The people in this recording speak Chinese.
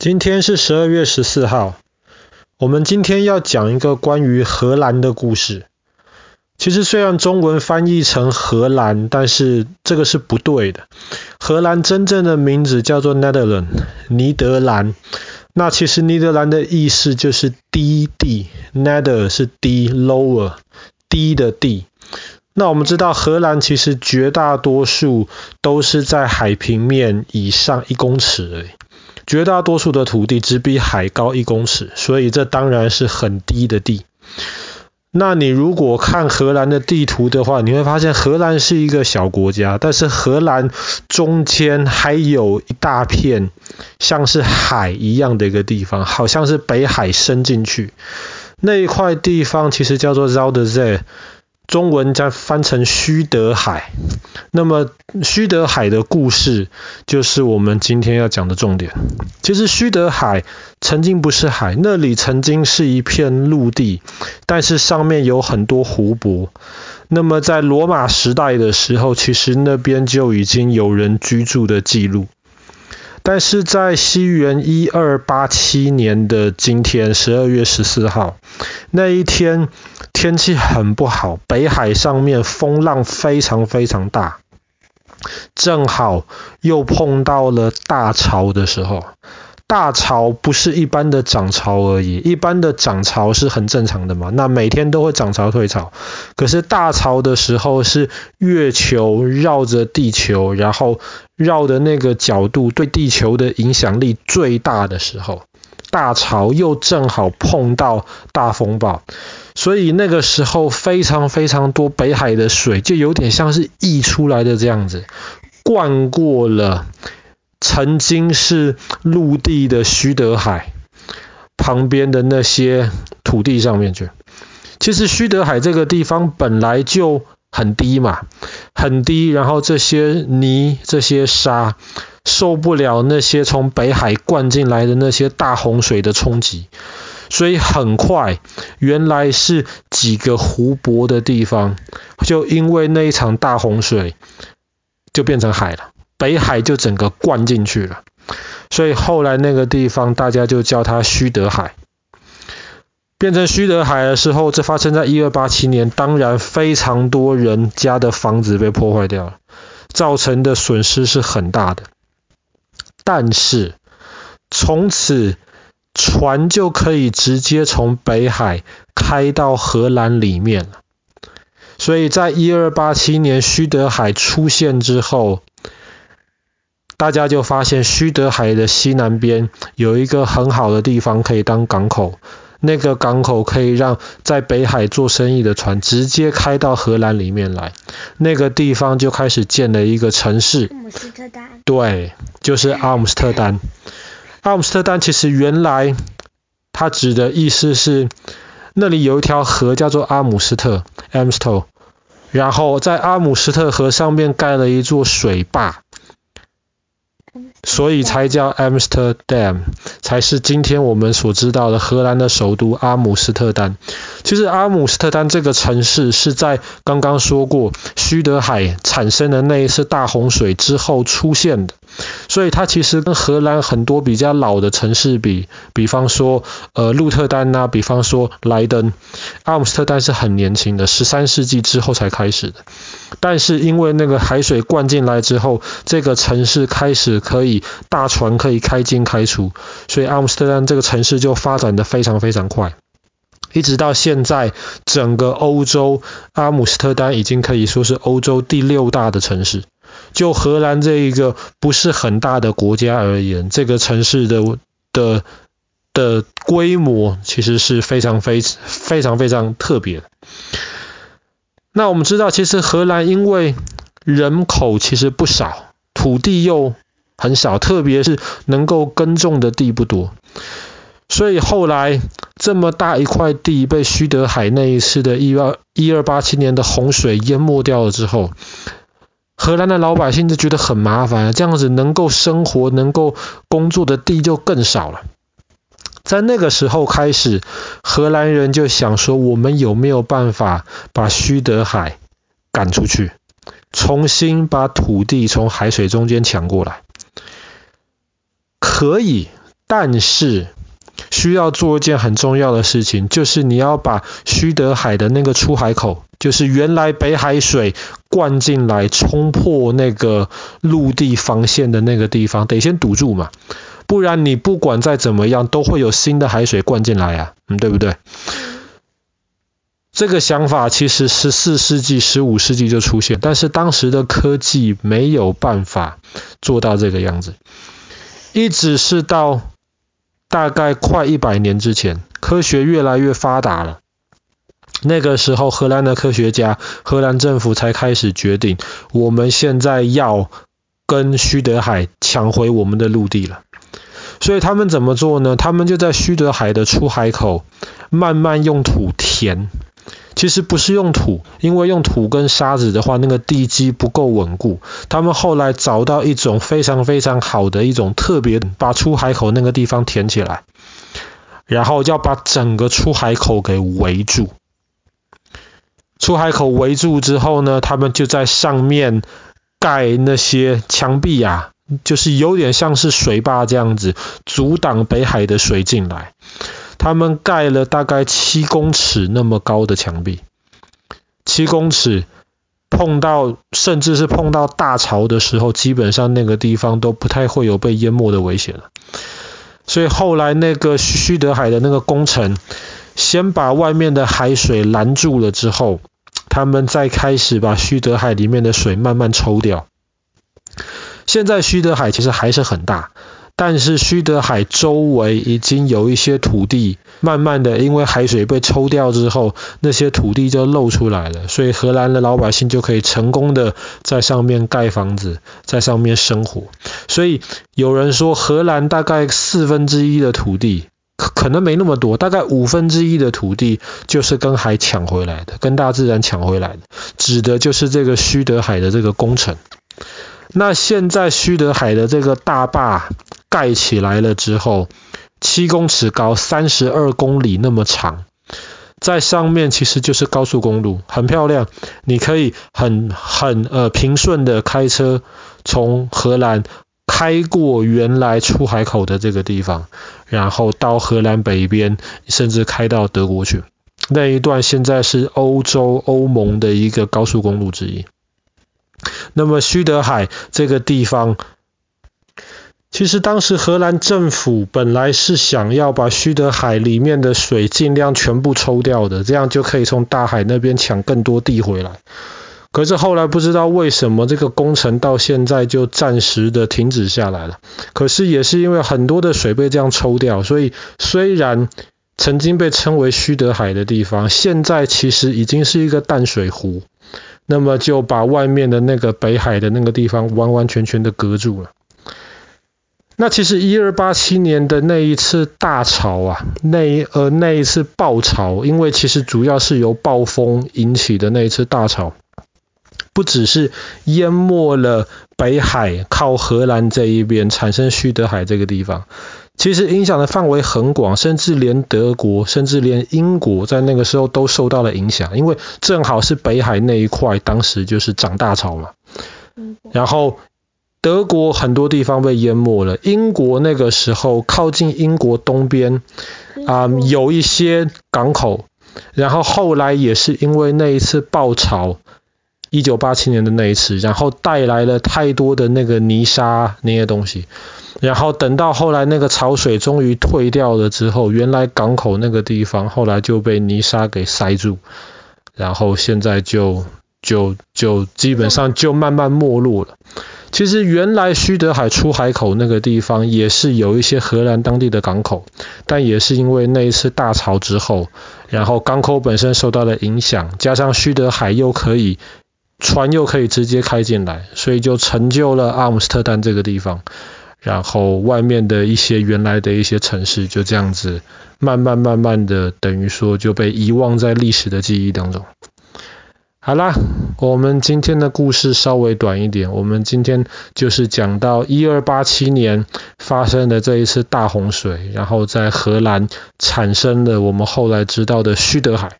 今天是十二月十四号，我们今天要讲一个关于荷兰的故事。其实虽然中文翻译成荷兰，但是这个是不对的。荷兰真正的名字叫做 Netherlands，尼德兰。那其实尼德兰的意思就是低地，Nether 是低，lower 低的地。那我们知道荷兰其实绝大多数都是在海平面以上一公尺。绝大多数的土地只比海高一公尺，所以这当然是很低的地。那你如果看荷兰的地图的话，你会发现荷兰是一个小国家，但是荷兰中间还有一大片像是海一样的一个地方，好像是北海伸进去。那一块地方其实叫做 Zuidzee。中文再翻成虚德海，那么虚德海的故事就是我们今天要讲的重点。其实虚德海曾经不是海，那里曾经是一片陆地，但是上面有很多湖泊。那么在罗马时代的时候，其实那边就已经有人居住的记录。但是在西元一二八七年的今天，十二月十四号那一天，天气很不好，北海上面风浪非常非常大，正好又碰到了大潮的时候。大潮不是一般的涨潮而已，一般的涨潮是很正常的嘛，那每天都会涨潮退潮。可是大潮的时候是月球绕着地球，然后绕的那个角度对地球的影响力最大的时候，大潮又正好碰到大风暴，所以那个时候非常非常多北海的水就有点像是溢出来的这样子，灌过了。曾经是陆地的徐德海旁边的那些土地上面去。其实徐德海这个地方本来就很低嘛，很低，然后这些泥、这些沙受不了那些从北海灌进来的那些大洪水的冲击，所以很快，原来是几个湖泊的地方，就因为那一场大洪水，就变成海了。北海就整个灌进去了，所以后来那个地方大家就叫它虚德海。变成虚德海的时候，这发生在一二八七年，当然非常多人家的房子被破坏掉了，造成的损失是很大的。但是从此船就可以直接从北海开到荷兰里面了。所以在一二八七年虚德海出现之后，大家就发现须德海的西南边有一个很好的地方可以当港口，那个港口可以让在北海做生意的船直接开到荷兰里面来。那个地方就开始建了一个城市。阿姆斯特丹。对，就是阿姆斯特丹。阿姆斯特丹其实原来它指的意思是那里有一条河叫做阿姆斯特 （Amstel），然后在阿姆斯特河上面盖了一座水坝。所以才叫 Amsterdam，才是今天我们所知道的荷兰的首都阿姆斯特丹。其实阿姆斯特丹这个城市是在刚刚说过须德海产生的那一次大洪水之后出现的。所以它其实跟荷兰很多比较老的城市比，比方说呃鹿特丹呐、比方说莱登，阿姆斯特丹是很年轻的，十三世纪之后才开始的。但是因为那个海水灌进来之后，这个城市开始可以大船可以开进开出，所以阿姆斯特丹这个城市就发展得非常非常快，一直到现在，整个欧洲阿姆斯特丹已经可以说是欧洲第六大的城市。就荷兰这一个不是很大的国家而言，这个城市的的的规模其实是非常非非常非常特别的。那我们知道，其实荷兰因为人口其实不少，土地又很少，特别是能够耕种的地不多，所以后来这么大一块地被徐德海那一次的一二一二八七年的洪水淹没掉了之后。荷兰的老百姓就觉得很麻烦，这样子能够生活、能够工作的地就更少了。在那个时候开始，荷兰人就想说：我们有没有办法把须德海赶出去，重新把土地从海水中间抢过来？可以，但是需要做一件很重要的事情，就是你要把须德海的那个出海口，就是原来北海水灌进来冲破那个陆地防线的那个地方，得先堵住嘛，不然你不管再怎么样，都会有新的海水灌进来啊，嗯，对不对？这个想法其实十四世纪、十五世纪就出现，但是当时的科技没有办法做到这个样子，一直是到大概快一百年之前，科学越来越发达了。那个时候，荷兰的科学家、荷兰政府才开始决定，我们现在要跟须德海抢回我们的陆地了。所以他们怎么做呢？他们就在须德海的出海口慢慢用土填。其实不是用土，因为用土跟沙子的话，那个地基不够稳固。他们后来找到一种非常非常好的一种特别，把出海口那个地方填起来，然后要把整个出海口给围住。出海口围住之后呢，他们就在上面盖那些墙壁啊，就是有点像是水坝这样子，阻挡北海的水进来。他们盖了大概七公尺那么高的墙壁，七公尺碰到甚至是碰到大潮的时候，基本上那个地方都不太会有被淹没的危险了。所以后来那个徐德海的那个工程，先把外面的海水拦住了之后，他们再开始把须德海里面的水慢慢抽掉。现在须德海其实还是很大。但是须德海周围已经有一些土地，慢慢的因为海水被抽掉之后，那些土地就露出来了，所以荷兰的老百姓就可以成功的在上面盖房子，在上面生活。所以有人说，荷兰大概四分之一的土地，可能没那么多，大概五分之一的土地就是跟海抢回来的，跟大自然抢回来的，指的就是这个须德海的这个工程。那现在须德海的这个大坝。盖起来了之后，七公尺高，三十二公里那么长，在上面其实就是高速公路，很漂亮。你可以很很呃平顺的开车从荷兰开过原来出海口的这个地方，然后到荷兰北边，甚至开到德国去。那一段现在是欧洲欧盟的一个高速公路之一。那么须德海这个地方。其实当时荷兰政府本来是想要把须德海里面的水尽量全部抽掉的，这样就可以从大海那边抢更多地回来。可是后来不知道为什么这个工程到现在就暂时的停止下来了。可是也是因为很多的水被这样抽掉，所以虽然曾经被称为须德海的地方，现在其实已经是一个淡水湖，那么就把外面的那个北海的那个地方完完全全的隔住了。那其实一二八七年的那一次大潮啊，那一呃那一次暴潮，因为其实主要是由暴风引起的那一次大潮，不只是淹没了北海靠荷兰这一边，产生须德海这个地方，其实影响的范围很广，甚至连德国，甚至连英国在那个时候都受到了影响，因为正好是北海那一块，当时就是涨大潮嘛，然后。德国很多地方被淹没了，英国那个时候靠近英国东边啊、呃、有一些港口，然后后来也是因为那一次暴潮，一九八七年的那一次，然后带来了太多的那个泥沙那些东西，然后等到后来那个潮水终于退掉了之后，原来港口那个地方后来就被泥沙给塞住，然后现在就就就基本上就慢慢没落了。其实原来须德海出海口那个地方也是有一些荷兰当地的港口，但也是因为那一次大潮之后，然后港口本身受到了影响，加上须德海又可以船又可以直接开进来，所以就成就了阿姆斯特丹这个地方。然后外面的一些原来的一些城市就这样子慢慢慢慢的等于说就被遗忘在历史的记忆当中。好啦，我们今天的故事稍微短一点。我们今天就是讲到一二八七年发生的这一次大洪水，然后在荷兰产生了我们后来知道的须德海。